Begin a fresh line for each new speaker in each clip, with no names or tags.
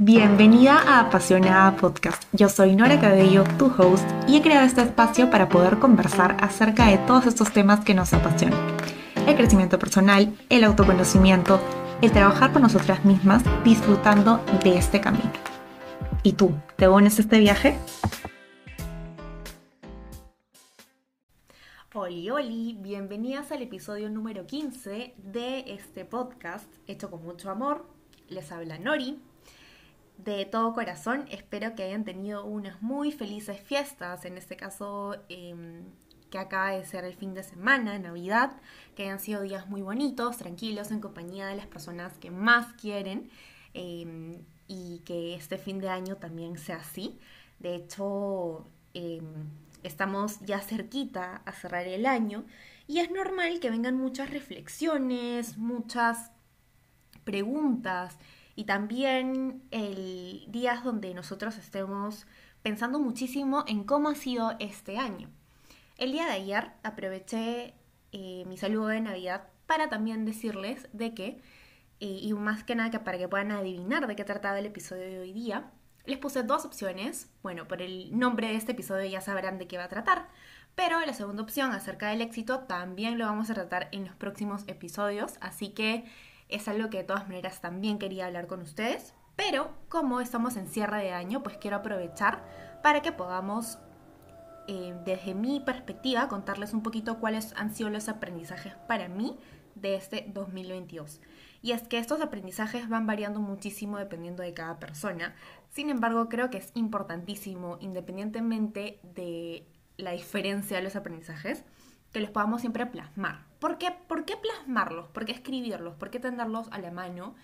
Bienvenida a Apasionada Podcast. Yo soy Nora Cabello, tu host, y he creado este espacio para poder conversar acerca de todos estos temas que nos apasionan. El crecimiento personal, el autoconocimiento, el trabajar con nosotras mismas, disfrutando de este camino. ¿Y tú, te unes a este viaje? Oli, oli, bienvenidas al episodio número 15 de este podcast hecho con mucho amor. Les habla Nori, de todo corazón espero que hayan tenido unas muy felices fiestas, en este caso em, que acaba de ser el fin de semana, Navidad, que hayan sido días muy bonitos, tranquilos, en compañía de las personas que más quieren em, y que este fin de año también sea así. De hecho, em, estamos ya cerquita a cerrar el año y es normal que vengan muchas reflexiones, muchas preguntas y también el días donde nosotros estemos pensando muchísimo en cómo ha sido este año. El día de ayer aproveché eh, mi saludo de Navidad para también decirles de que, eh, y más que nada que para que puedan adivinar de qué trataba el episodio de hoy día, les puse dos opciones. Bueno, por el nombre de este episodio ya sabrán de qué va a tratar, pero la segunda opción acerca del éxito también lo vamos a tratar en los próximos episodios, así que es algo que de todas maneras también quería hablar con ustedes, pero como estamos en cierre de año, pues quiero aprovechar para que podamos, eh, desde mi perspectiva, contarles un poquito cuáles han sido los aprendizajes para mí de este 2022. Y es que estos aprendizajes van variando muchísimo dependiendo de cada persona. Sin embargo, creo que es importantísimo, independientemente de la diferencia de los aprendizajes, que los podamos siempre plasmar. ¿Por qué, ¿Por qué plasmarlos? ¿Por qué escribirlos? ¿Por qué tenerlos a la mano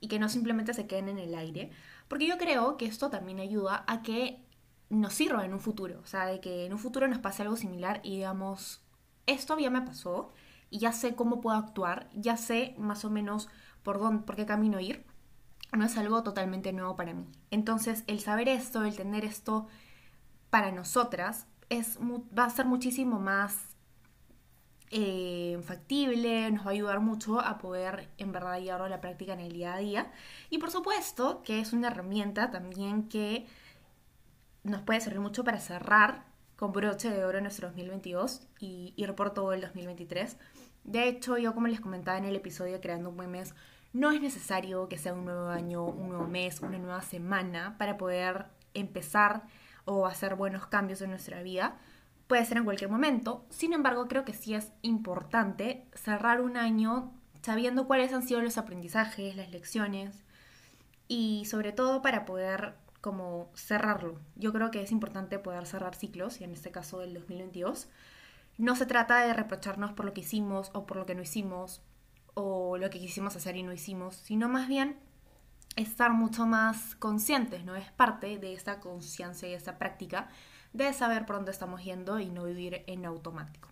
y que no simplemente se queden en el aire? Porque yo creo que esto también ayuda a que nos sirva en un futuro, o sea, de que en un futuro nos pase algo similar y digamos, esto ya me pasó y ya sé cómo puedo actuar, ya sé más o menos por dónde, por qué camino ir. No es algo totalmente nuevo para mí. Entonces, el saber esto, el tener esto para nosotras, es, va a ser muchísimo más eh, factible, nos va a ayudar mucho a poder en verdad llevarlo a la práctica en el día a día. Y por supuesto que es una herramienta también que nos puede servir mucho para cerrar con broche de oro nuestro 2022 y ir por todo el 2023. De hecho, yo como les comentaba en el episodio Creando un buen mes, no es necesario que sea un nuevo año, un nuevo mes, una nueva semana para poder empezar o hacer buenos cambios en nuestra vida puede ser en cualquier momento. Sin embargo, creo que sí es importante cerrar un año sabiendo cuáles han sido los aprendizajes, las lecciones y sobre todo para poder como cerrarlo. Yo creo que es importante poder cerrar ciclos y en este caso del 2022. No se trata de reprocharnos por lo que hicimos o por lo que no hicimos o lo que quisimos hacer y no hicimos, sino más bien estar mucho más conscientes, ¿no? Es parte de esta conciencia y esta práctica de saber por dónde estamos yendo y no vivir en automático.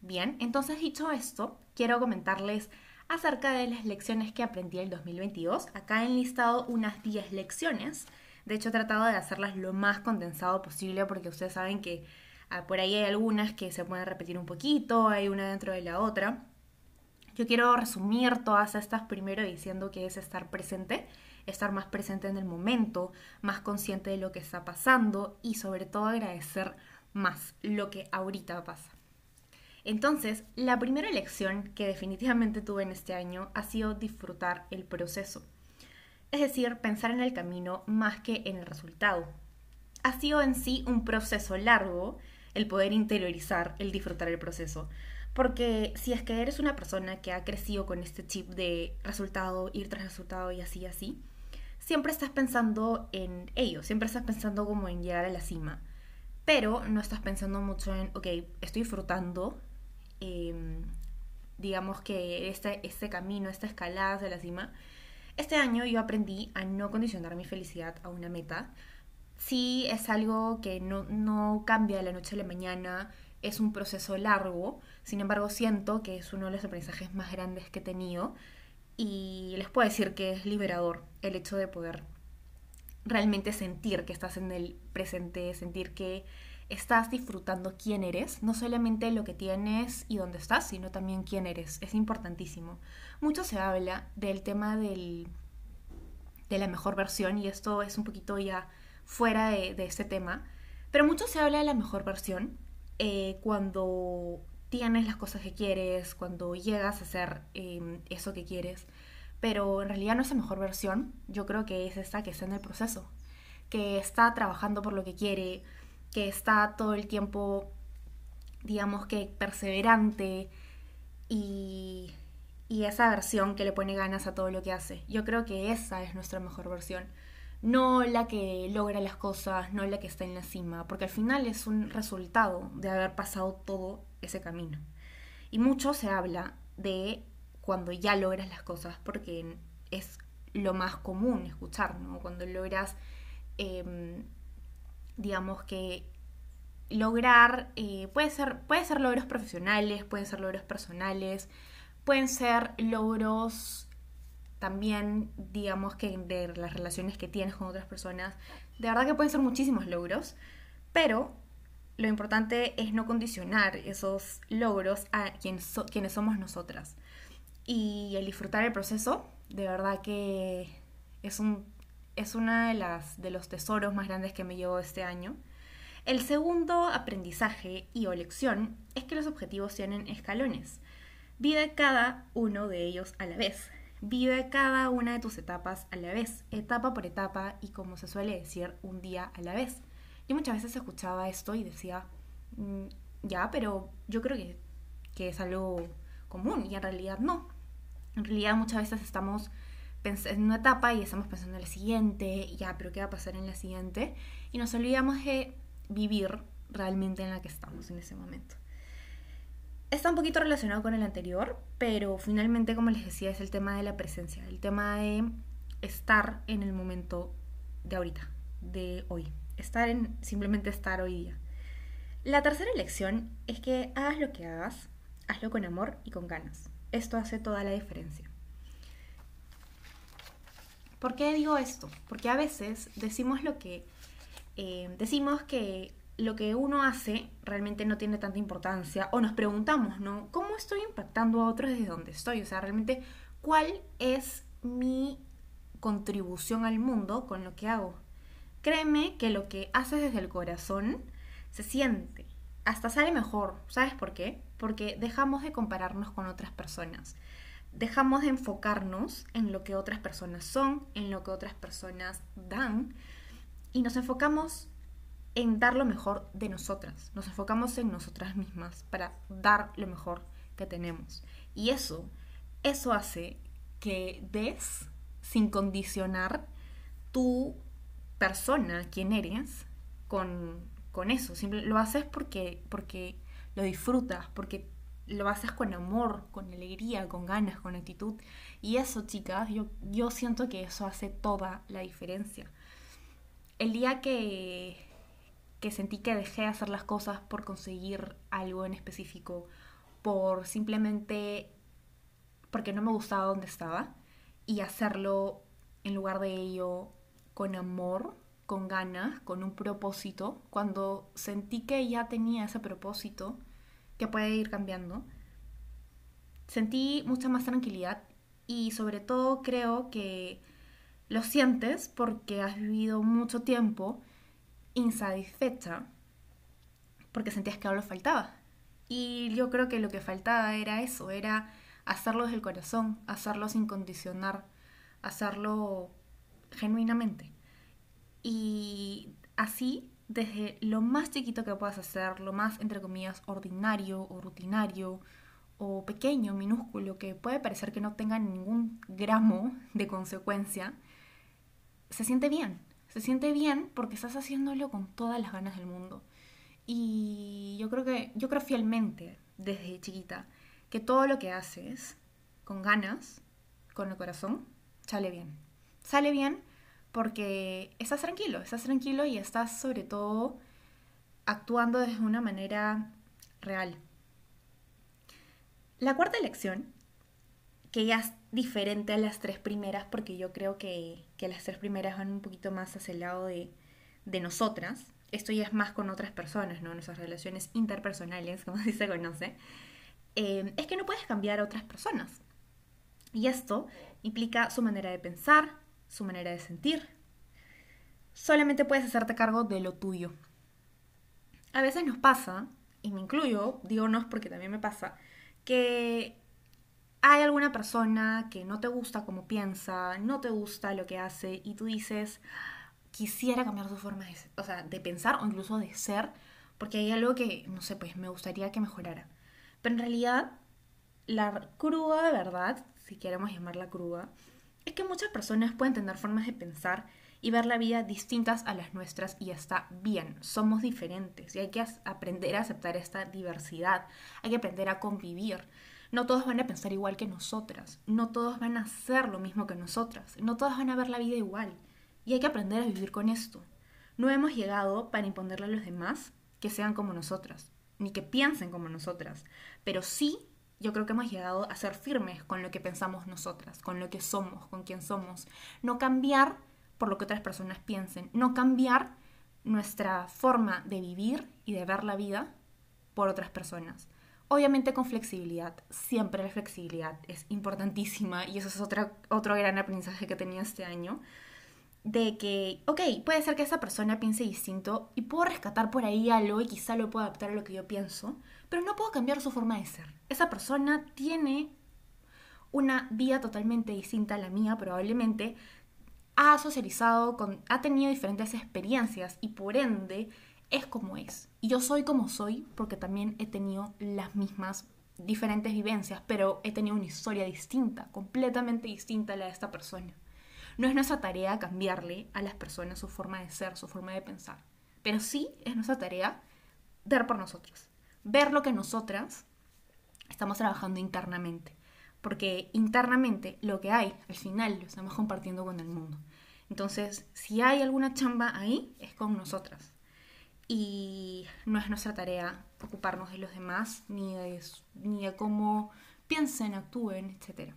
Bien, entonces dicho esto, quiero comentarles acerca de las lecciones que aprendí en el 2022. Acá he enlistado unas 10 lecciones. De hecho, he tratado de hacerlas lo más condensado posible porque ustedes saben que ah, por ahí hay algunas que se pueden repetir un poquito, hay una dentro de la otra. Yo quiero resumir todas estas primero diciendo que es estar presente estar más presente en el momento, más consciente de lo que está pasando y sobre todo agradecer más lo que ahorita pasa. Entonces, la primera lección que definitivamente tuve en este año ha sido disfrutar el proceso. Es decir, pensar en el camino más que en el resultado. Ha sido en sí un proceso largo el poder interiorizar, el disfrutar el proceso. Porque si es que eres una persona que ha crecido con este chip de resultado, ir tras resultado y así, así, siempre estás pensando en ello, siempre estás pensando como en llegar a la cima, pero no estás pensando mucho en, ok, estoy disfrutando, em, digamos que este, este camino, esta escalada hacia la cima. Este año yo aprendí a no condicionar mi felicidad a una meta. Sí es algo que no, no cambia de la noche a la mañana, es un proceso largo, sin embargo siento que es uno de los aprendizajes más grandes que he tenido y les puedo decir que es liberador el hecho de poder realmente sentir que estás en el presente, sentir que estás disfrutando quién eres, no solamente lo que tienes y dónde estás, sino también quién eres. Es importantísimo. Mucho se habla del tema de la mejor versión y esto es un poquito ya fuera de, este tema, pero mucho se habla de la mejor versión eh, cuando tienes las cosas que quieres, cuando llegas a hacer em, eso que quieres, pero en realidad no es la mejor versión, yo creo que es esta que está en el proceso, que está trabajando por lo que quiere, que está todo el tiempo, digamos que perseverante y y esa versión que le pone ganas a todo lo que hace. Yo creo que esa es nuestra mejor versión. No la que logra las cosas, no la que está en la cima, porque al final es un resultado de haber pasado todo ese camino. Y mucho se habla de cuando ya logras las cosas, porque es lo más común escuchar, ¿no? Cuando logras, em, digamos que lograr, eh, puede, ser, puede ser logros profesionales, pueden ser logros personales, Pueden ser logros también, digamos que de las relaciones que tienes con otras personas. De verdad que pueden ser muchísimos logros, pero lo importante es no condicionar esos logros a quienes somos nosotras. Y el disfrutar el proceso, de verdad que es un es uno de, las, de los tesoros más grandes que me llevo este año. El segundo aprendizaje y o lección es que los objetivos tienen escalones. Vive cada uno de ellos a la vez. Vive cada una de tus etapas a la vez, etapa por etapa y como se suele decir, un día a la vez. Yo muchas veces escuchaba esto y decía, mm, ya, pero yo creo que, que es algo común y en realidad no. En realidad muchas veces estamos en una etapa y estamos pensando en la siguiente, ya, pero ¿qué va a pasar en la siguiente? Y nos olvidamos de vivir realmente en la que estamos en ese momento. Está un poquito relacionado con el anterior, pero finalmente, como les decía, es el tema de la presencia, el tema de estar en el momento de ahorita, de hoy. Estar en, simplemente estar hoy día. La tercera lección es que hagas lo que hagas, hazlo con amor y con ganas. Esto hace toda la diferencia. ¿Por qué digo esto? Porque a veces decimos lo que eh, decimos que lo que uno hace realmente no tiene tanta importancia o nos preguntamos, ¿no? ¿Cómo estoy impactando a otros desde donde estoy? O sea, realmente, ¿cuál es mi contribución al mundo con lo que hago? Créeme que lo que haces desde el corazón se siente, hasta sale mejor. ¿Sabes por qué? Porque dejamos de compararnos con otras personas. Dejamos de enfocarnos en lo que otras personas son, en lo que otras personas dan, y nos enfocamos en dar lo mejor de nosotras. Nos enfocamos en nosotras mismas para dar lo mejor que tenemos. Y eso, eso hace que des sin condicionar tu persona, quién eres, con, con eso. Simple, lo haces porque, porque lo disfrutas, porque lo haces con amor, con alegría, con ganas, con actitud. Y eso, chicas, yo, yo siento que eso hace toda la diferencia. El día que que sentí que dejé de hacer las cosas por conseguir algo en específico, por simplemente porque no me gustaba donde estaba y hacerlo en lugar de ello con amor, con ganas, con un propósito, cuando sentí que ya tenía ese propósito que puede ir cambiando, sentí mucha más tranquilidad y sobre todo creo que lo sientes porque has vivido mucho tiempo insatisfecha porque sentías que algo faltaba. Y yo creo que lo que faltaba era eso, era hacerlo desde el corazón, hacerlo sin condicionar, hacerlo genuinamente. Y así, desde lo más chiquito que puedas hacer, lo más, entre comillas, ordinario o rutinario o pequeño, minúsculo, que puede parecer que no tenga ningún gramo de consecuencia, se siente bien, se siente bien porque estás haciéndolo con todas las ganas del mundo. Y yo creo que, yo creo fielmente, desde chiquita, que todo lo que haces con ganas, con el corazón, sale bien. Sale bien porque estás tranquilo, estás tranquilo y estás sobre todo actuando desde una manera real. La cuarta lección que ya es diferente a las tres primeras, porque yo creo que, las tres primeras van un poquito más hacia el lado de, nosotras. Esto ya es más con otras personas, ¿no? Nuestras relaciones interpersonales, como se conoce. Eh, es que no puedes cambiar a otras personas. Y esto implica su manera de pensar, su manera de sentir. Solamente puedes hacerte cargo de lo tuyo. A veces nos pasa, y me incluyo, digo no porque también me pasa, que hay alguna persona que no te gusta como piensa, no te gusta lo que hace y tú dices, quisiera cambiar su forma de, o sea, de pensar o incluso de ser, porque hay algo que, no sé, pues me gustaría que mejorara. Pero en realidad, la cruda verdad, si queremos llamarla cruda, es que muchas personas pueden tener formas de pensar y ver la vida distintas a las nuestras y está bien, somos diferentes y hay que aprender a aceptar esta diversidad, hay que aprender a convivir. No todos van a pensar igual que nosotras, no todos van a hacer lo mismo que nosotras, no todos van a ver la vida igual y hay que aprender a vivir con esto. No hemos llegado para imponerle a los demás que sean como nosotras, ni que piensen como nosotras, pero sí yo creo que hemos llegado a ser firmes con lo que pensamos nosotras, con lo que somos, con quién somos. No cambiar por lo que otras personas piensen, no cambiar nuestra forma de vivir y de ver la vida por otras personas. Obviamente con flexibilidad, siempre la flexibilidad es importantísima y eso es otra, otro gran aprendizaje que tenía este año, de que, ok, puede ser que esa persona piense distinto y puedo rescatar por ahí algo y quizá lo puedo adaptar a lo que yo pienso, pero no puedo cambiar su forma de ser. Esa persona tiene una vida totalmente distinta a la mía, probablemente ha socializado con, ha tenido diferentes experiencias y por ende es como es. Y yo soy como soy porque también he tenido las mismas diferentes vivencias, pero he tenido una historia distinta, completamente distinta a la de esta persona. No es nuestra tarea cambiarle a las personas su forma de ser, su forma de pensar, pero sí es nuestra tarea ver por nosotros, ver lo que nosotras estamos trabajando internamente, porque internamente lo que hay al final lo estamos compartiendo con el mundo. Entonces, si hay alguna chamba ahí, es con nosotras y no es nuestra tarea ocuparnos de los demás, ni de, ni de cómo piensen, actúen, etc.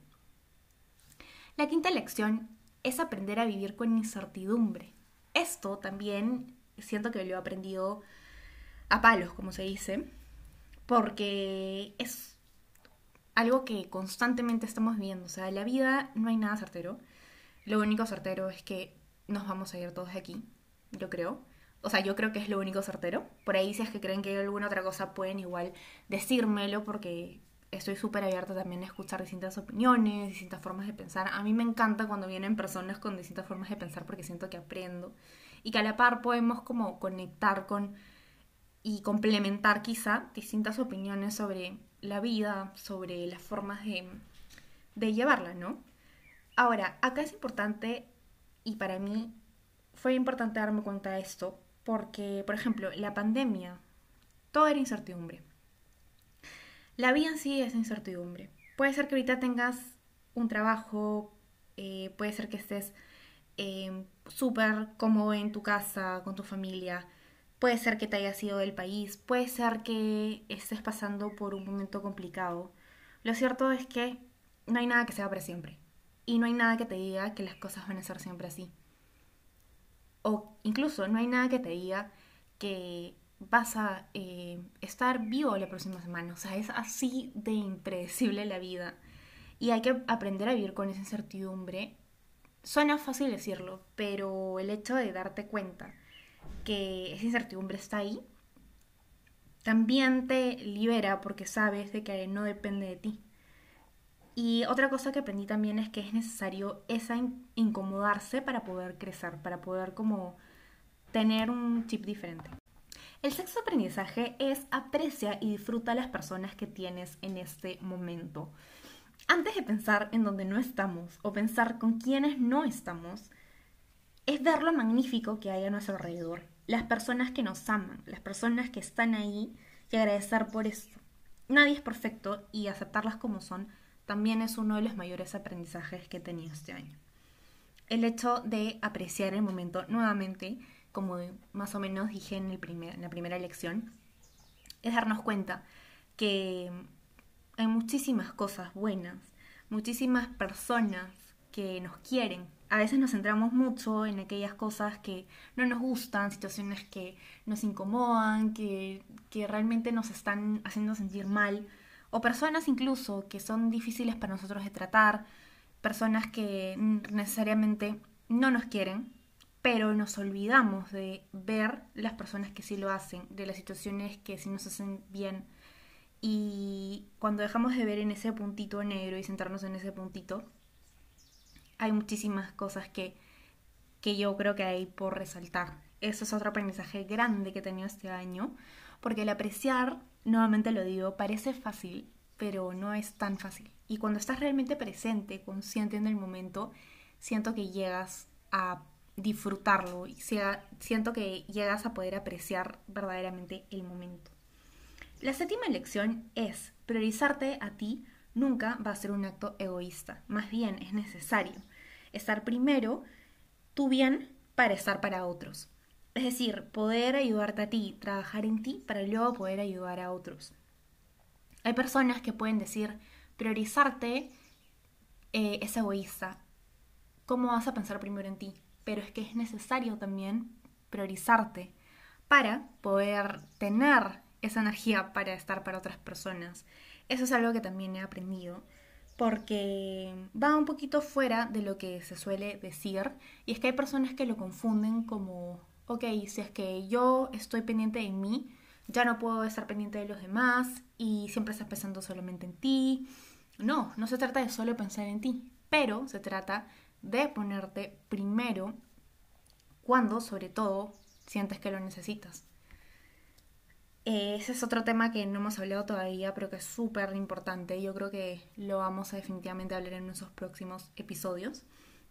La quinta lección es aprender a vivir con incertidumbre. Esto también siento que lo he aprendido a palos, como se dice, porque es algo que constantemente estamos viviendo. O sea, en la vida no hay nada certero. Lo único certero es que nos vamos a ir todos de aquí, yo creo. O sea, yo creo que es lo único certero. Por ahí, si es que creen que hay alguna otra cosa, pueden igual decírmelo porque estoy súper abierta también a escuchar distintas opiniones, distintas formas de pensar. A mí me encanta cuando vienen personas con distintas formas de pensar porque siento que aprendo. Y que a la par podemos como conectar con y complementar quizá distintas opiniones sobre la vida, sobre las formas de, de llevarla, ¿no? Ahora, acá es importante, y para mí fue importante darme cuenta de esto, porque, por ejemplo, la pandemia, todo era incertidumbre. La vida en sí es incertidumbre. Puede ser que ahorita tengas un trabajo, eh, puede ser que estés eh, súper cómodo en tu casa, con tu familia, puede ser que te hayas ido del país, puede ser que estés pasando por un momento complicado. Lo cierto es que no hay nada que sea para siempre. Y no hay nada que te diga que las cosas van a ser siempre así. O incluso no hay nada que te diga que vas a eh, estar vivo la próxima semana. O sea, es así de impredecible la vida. Y hay que aprender a vivir con esa incertidumbre. Suena fácil decirlo, pero el hecho de darte cuenta que esa incertidumbre está ahí, también te libera porque sabes de que no depende de ti. Y otra cosa que aprendí también es que es necesario esa incomodarse para poder crecer, para poder como tener un chip diferente. El sexto aprendizaje es aprecia y disfruta a las personas que tienes en este momento. Antes de pensar en donde no estamos o pensar con quienes no estamos, es ver lo magnífico que hay a nuestro alrededor, las personas que nos aman, las personas que están ahí y agradecer por esto. Nadie es perfecto y aceptarlas como son también es uno de los mayores aprendizajes que he tenido este año. El hecho de apreciar el momento nuevamente, como más o menos dije en, el primer, en la primera lección, es darnos cuenta que hay muchísimas cosas buenas, muchísimas personas que nos quieren. A veces nos centramos mucho en aquellas cosas que no nos gustan, situaciones que nos incomodan, que, que realmente nos están haciendo sentir mal o personas incluso que son difíciles para nosotros de tratar, personas que necesariamente no nos quieren, pero nos olvidamos de ver las personas que sí lo hacen, de las situaciones que sí nos hacen bien. Y cuando dejamos de ver en ese puntito negro y sentarnos en ese puntito, hay muchísimas cosas que, que yo creo que hay por resaltar. Eso es otro aprendizaje grande que he tenido este año, porque el apreciar, nuevamente lo digo, parece fácil, pero no es tan fácil. Y cuando estás realmente presente, consciente en el momento, siento que llegas a disfrutarlo y siento que llegas a poder apreciar verdaderamente el momento. La séptima lección es priorizarte a ti nunca va a ser un acto egoísta, más bien es necesario estar primero tu bien para estar para otros. Es decir, poder ayudarte a ti, trabajar en ti para luego poder ayudar a otros. Hay personas que pueden decir, priorizarte eh, es egoísta. ¿Cómo vas a pensar primero en ti? Pero es que es necesario también priorizarte para poder tener esa energía para estar para otras personas. Eso es algo que también he aprendido porque va un poquito fuera de lo que se suele decir y es que hay personas que lo confunden como, ok, si es que yo estoy pendiente de mí, ya no puedo estar pendiente de los demás y siempre estás pensando solamente en ti. No, no se trata de solo pensar en ti, pero se trata de ponerte primero cuando, sobre todo, sientes que lo necesitas. Eh, ese es otro tema que no hemos hablado todavía, pero que es súper importante. Yo creo que lo vamos a definitivamente hablar en nuestros próximos episodios.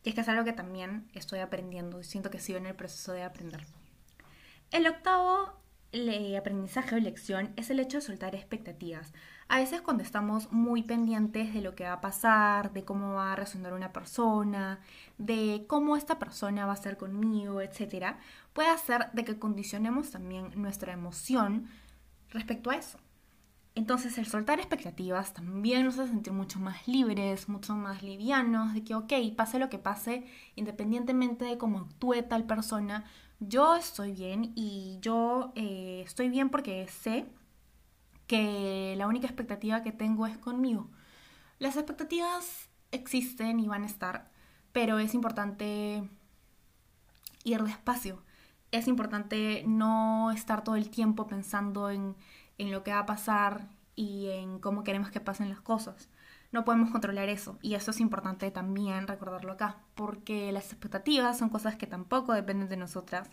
Y es que es algo que también estoy aprendiendo y siento que sigo en el proceso de aprender. El octavo aprendizaje o lección es el hecho de soltar expectativas. A veces cuando estamos muy pendientes de lo que va a pasar, de cómo va a resonar una persona, de cómo esta persona va a ser conmigo, etc., puede hacer de que condicionemos también nuestra emoción respecto a eso. Entonces el soltar expectativas también nos hace sentir mucho más libres, mucho más livianos, de que, ok, pase lo que pase, independientemente de cómo actúe tal persona, yo estoy bien y yo eh, estoy bien porque sé que la única expectativa que tengo es conmigo. Las expectativas existen y van a estar, pero es importante ir despacio. Es importante no estar todo el tiempo pensando en, en lo que va a pasar y en cómo queremos que pasen las cosas. No podemos controlar eso y eso es importante también recordarlo acá, porque las expectativas son cosas que tampoco dependen de nosotras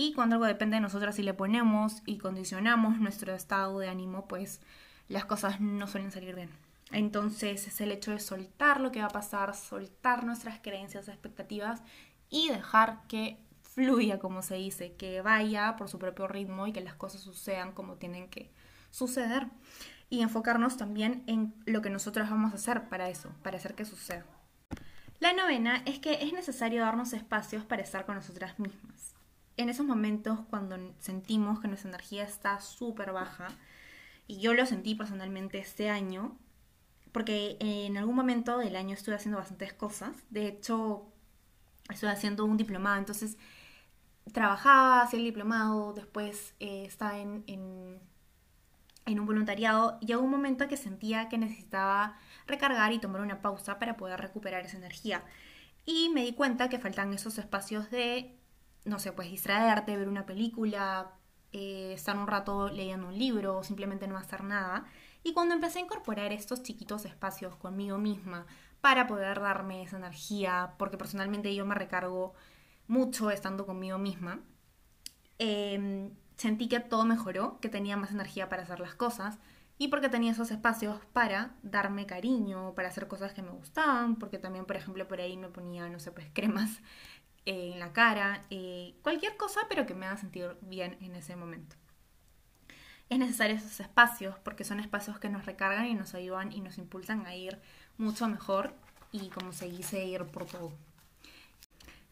y cuando algo depende de nosotras y le ponemos y condicionamos nuestro estado de ánimo, pues las cosas no suelen salir bien. Entonces es el hecho de soltar lo que va a pasar, soltar nuestras creencias, expectativas y dejar que fluya, como se dice, que vaya por su propio ritmo y que las cosas sucedan como tienen que suceder. Y enfocarnos también en lo que nosotros vamos a hacer para eso, para hacer que suceda. La novena es que es necesario darnos espacios para estar con nosotras mismas en esos momentos cuando sentimos que nuestra energía está súper baja, y yo lo sentí personalmente este año, porque en algún momento del año estuve haciendo bastantes cosas, de hecho estuve haciendo un diplomado, entonces trabajaba, hacía el diplomado, después eh, estaba en, en, en un voluntariado y llegó un momento que sentía que necesitaba recargar y tomar una pausa para poder recuperar esa energía. Y me di cuenta que faltan esos espacios de no sé, pues distraerte, ver una película, eh, estar un rato leyendo un libro o simplemente no hacer nada. Y cuando empecé a incorporar estos chiquitos espacios conmigo misma para poder darme esa energía, porque personalmente yo me recargo mucho estando conmigo misma, em, sentí que todo mejoró, que tenía más energía para hacer las cosas y porque tenía esos espacios para darme cariño, para hacer cosas que me gustaban, porque también, por ejemplo, por ahí me ponía, no sé, pues cremas en la cara, eh, cualquier cosa, pero que me haga sentir bien en ese momento. Es necesario esos espacios porque son espacios que nos recargan y nos ayudan y nos impulsan a ir mucho mejor y como se dice, ir por todo.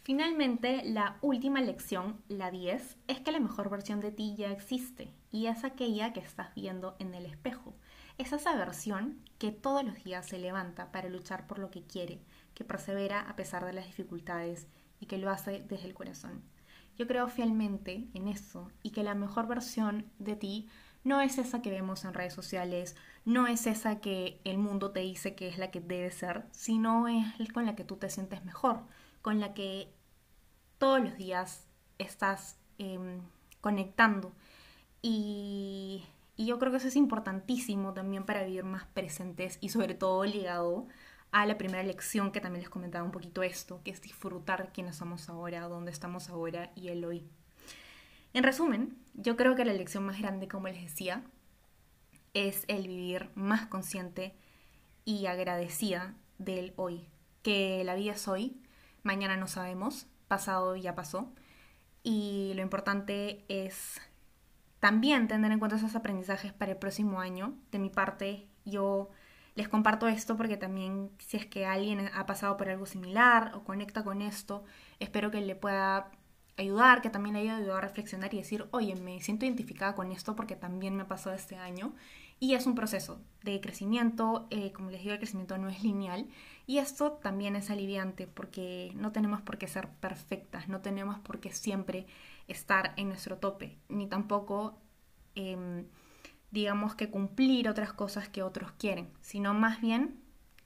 Finalmente, la última lección, la 10, es que la mejor versión de ti ya existe y es aquella que estás viendo en el espejo. Es esa versión que todos los días se levanta para luchar por lo que quiere, que persevera a pesar de las dificultades y que lo hace desde el corazón. Yo creo fielmente en eso y que la mejor versión de ti no es esa que vemos en redes sociales, no es esa que el mundo te dice que es la que debe ser, sino es con la que tú te sientes mejor, con la que todos los días estás em, conectando. Y, y yo creo que eso es importantísimo también para vivir más presentes y sobre todo ligado a la primera lección que también les comentaba un poquito esto, que es disfrutar quiénes somos ahora, dónde estamos ahora y el hoy. En resumen, yo creo que la lección más grande, como les decía, es el vivir más consciente y agradecida del hoy. Que la vida es hoy, mañana no sabemos, pasado ya pasó. Y lo importante es también tener en cuenta esos aprendizajes para el próximo año. De mi parte, yo les comparto esto porque también si es que alguien ha pasado por algo similar o conecta con esto, espero que le pueda ayudar, que también le haya ayudado a reflexionar y decir, oye, me siento identificada con esto porque también me ha pasado este año. Y es un proceso de crecimiento, eh, como les digo, el crecimiento no es lineal. Y esto también es aliviante porque no tenemos por qué ser perfectas, no tenemos por qué siempre estar en nuestro tope, ni tampoco... Em, digamos que cumplir otras cosas que otros quieren, sino más bien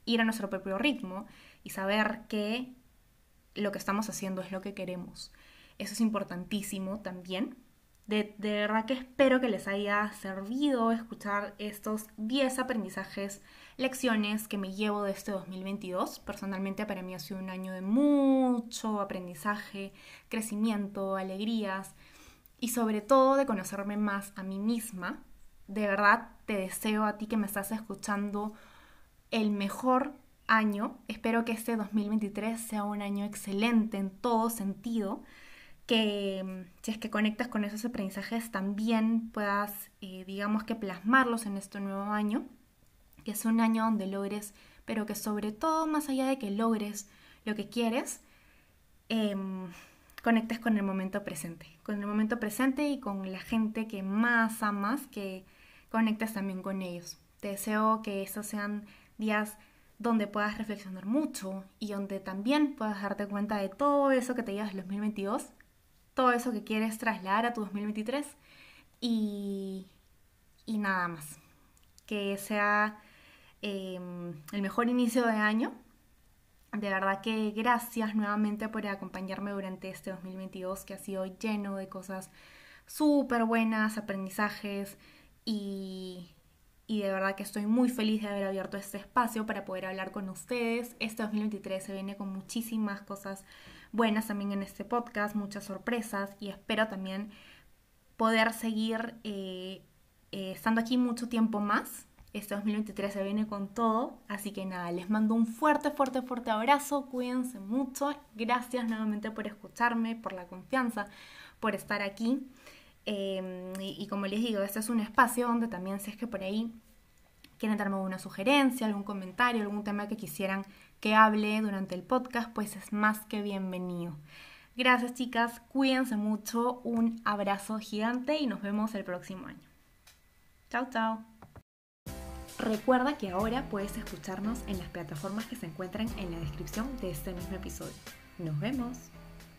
ir a nuestro propio ritmo y saber que lo que estamos haciendo es lo que queremos. Eso es importantísimo también. De, verdad que espero que les haya servido escuchar estos 10 aprendizajes, lecciones que me llevo de este 2022. Personalmente para mí ha sido un año de mucho aprendizaje, crecimiento, alegrías y sobre todo de conocerme más a mí misma de verdad te deseo a ti que me estás escuchando el mejor año. Espero que este 2023 sea un año excelente en todo sentido. Que mm, si es que conectas con esos aprendizajes también puedas, eh, digamos que plasmarlos en este nuevo año. Que es un año donde logres, pero que sobre todo, más allá de que logres lo que quieres, em, conectes con el momento presente. Con el momento presente y con la gente que más amas, que conectes también con ellos. Te deseo que estos sean días donde puedas reflexionar mucho y donde también puedas darte cuenta de todo eso que te llevas en 2022, todo eso que quieres trasladar a tu 2023 y, y nada más. Que sea em, el mejor inicio de año. De verdad que gracias nuevamente por acompañarme durante este 2022 que ha sido lleno de cosas súper buenas, aprendizajes, y, de verdad que estoy muy feliz de haber abierto este espacio para poder hablar con ustedes. Este 2023 se viene con muchísimas cosas buenas también en este podcast, muchas sorpresas y espero también poder seguir eh, eh, estando aquí mucho tiempo más. Este 2023 se viene con todo, así que nada, les mando un fuerte, fuerte, fuerte abrazo, cuídense mucho, gracias nuevamente por escucharme, por la confianza, por estar aquí. Em, y, como les digo, este es un espacio donde también si es que por ahí quieren darme alguna sugerencia, algún comentario, algún tema que quisieran que hable durante el podcast, pues es más que bienvenido. Gracias chicas, cuídense mucho, un abrazo gigante y nos vemos el próximo año. Chao, chao. Recuerda que ahora puedes escucharnos en las plataformas que se encuentran en la descripción de este mismo episodio. Nos vemos.